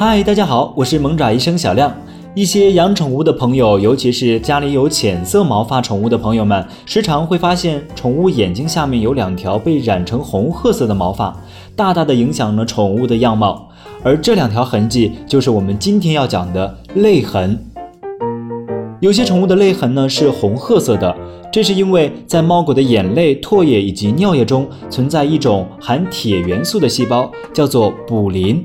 嗨，大家好，我是萌爪医生小亮。一些养宠物的朋友，尤其是家里有浅色毛发宠物的朋友们，时常会发现宠物眼睛下面有两条被染成红褐色的毛发，大大的影响了宠物的样貌。而这两条痕迹，就是我们今天要讲的泪痕。有些宠物的泪痕呢是红褐色的，这是因为在猫狗的眼泪、唾液以及尿液中存在一种含铁元素的细胞，叫做卟啉。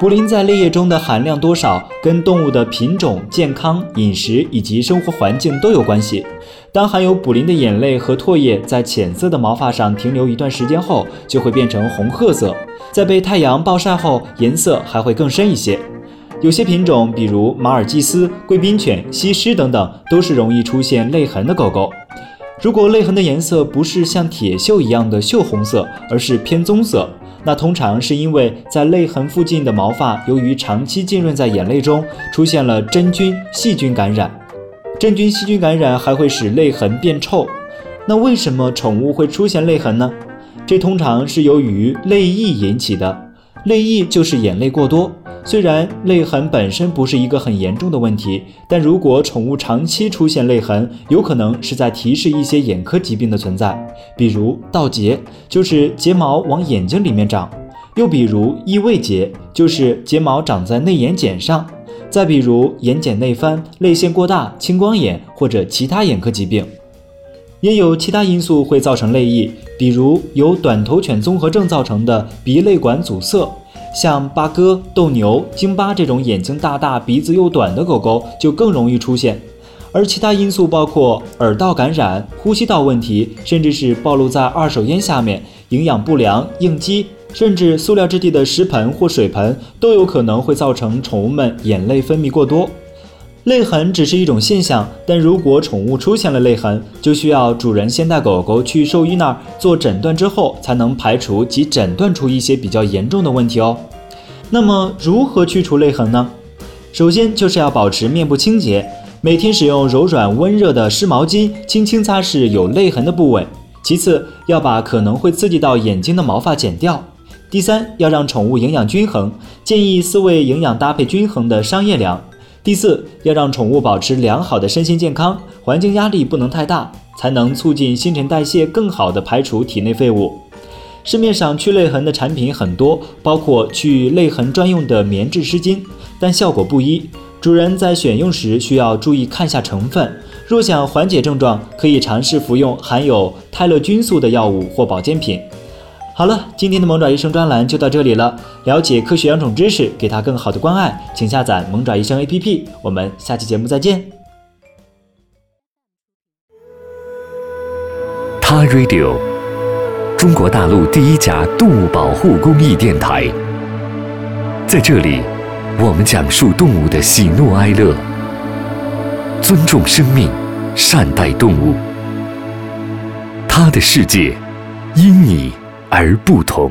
卟啉在泪液中的含量多少，跟动物的品种、健康、饮食以及生活环境都有关系。当含有卟啉的眼泪和唾液在浅色的毛发上停留一段时间后，就会变成红褐色。在被太阳暴晒后，颜色还会更深一些。有些品种，比如马尔济斯、贵宾犬、西施等等，都是容易出现泪痕的狗狗。如果泪痕的颜色不是像铁锈一样的锈红色，而是偏棕色。那通常是因为在泪痕附近的毛发，由于长期浸润在眼泪中，出现了真菌、细菌感染。真菌、细菌感染还会使泪痕变臭。那为什么宠物会出现泪痕呢？这通常是由于泪溢引起的。泪溢就是眼泪过多。虽然泪痕本身不是一个很严重的问题，但如果宠物长期出现泪痕，有可能是在提示一些眼科疾病的存在，比如倒睫，就是睫毛往眼睛里面长；又比如异位睫，就是睫毛长在内眼睑上；再比如眼睑内翻、泪腺过大、青光眼或者其他眼科疾病。也有其他因素会造成泪溢，比如由短头犬综合症造成的鼻泪管阻塞。像八哥、斗牛、京巴这种眼睛大大、鼻子又短的狗狗就更容易出现，而其他因素包括耳道感染、呼吸道问题，甚至是暴露在二手烟下面、营养不良、应激，甚至塑料质地的食盆或水盆都有可能会造成宠物们眼泪分泌过多。泪痕只是一种现象，但如果宠物出现了泪痕，就需要主人先带狗狗去兽医那儿做诊断，之后才能排除及诊断出一些比较严重的问题哦。那么如何去除泪痕呢？首先就是要保持面部清洁，每天使用柔软温热的湿毛巾轻轻擦拭有泪痕的部位。其次要把可能会刺激到眼睛的毛发剪掉。第三要让宠物营养均衡，建议饲喂营养搭配均衡的商业粮。第四，要让宠物保持良好的身心健康，环境压力不能太大，才能促进新陈代谢，更好的排除体内废物。市面上去泪痕的产品很多，包括去泪痕专用的棉质湿巾，但效果不一。主人在选用时需要注意看下成分。若想缓解症状，可以尝试服用含有泰勒菌素的药物或保健品。好了，今天的萌爪医生专栏就到这里了。了解科学养宠知识，给它更好的关爱，请下载萌爪医生 APP。我们下期节目再见。他 Radio，中国大陆第一家动物保护公益电台。在这里，我们讲述动物的喜怒哀乐，尊重生命，善待动物。他的世界，因你。而不同。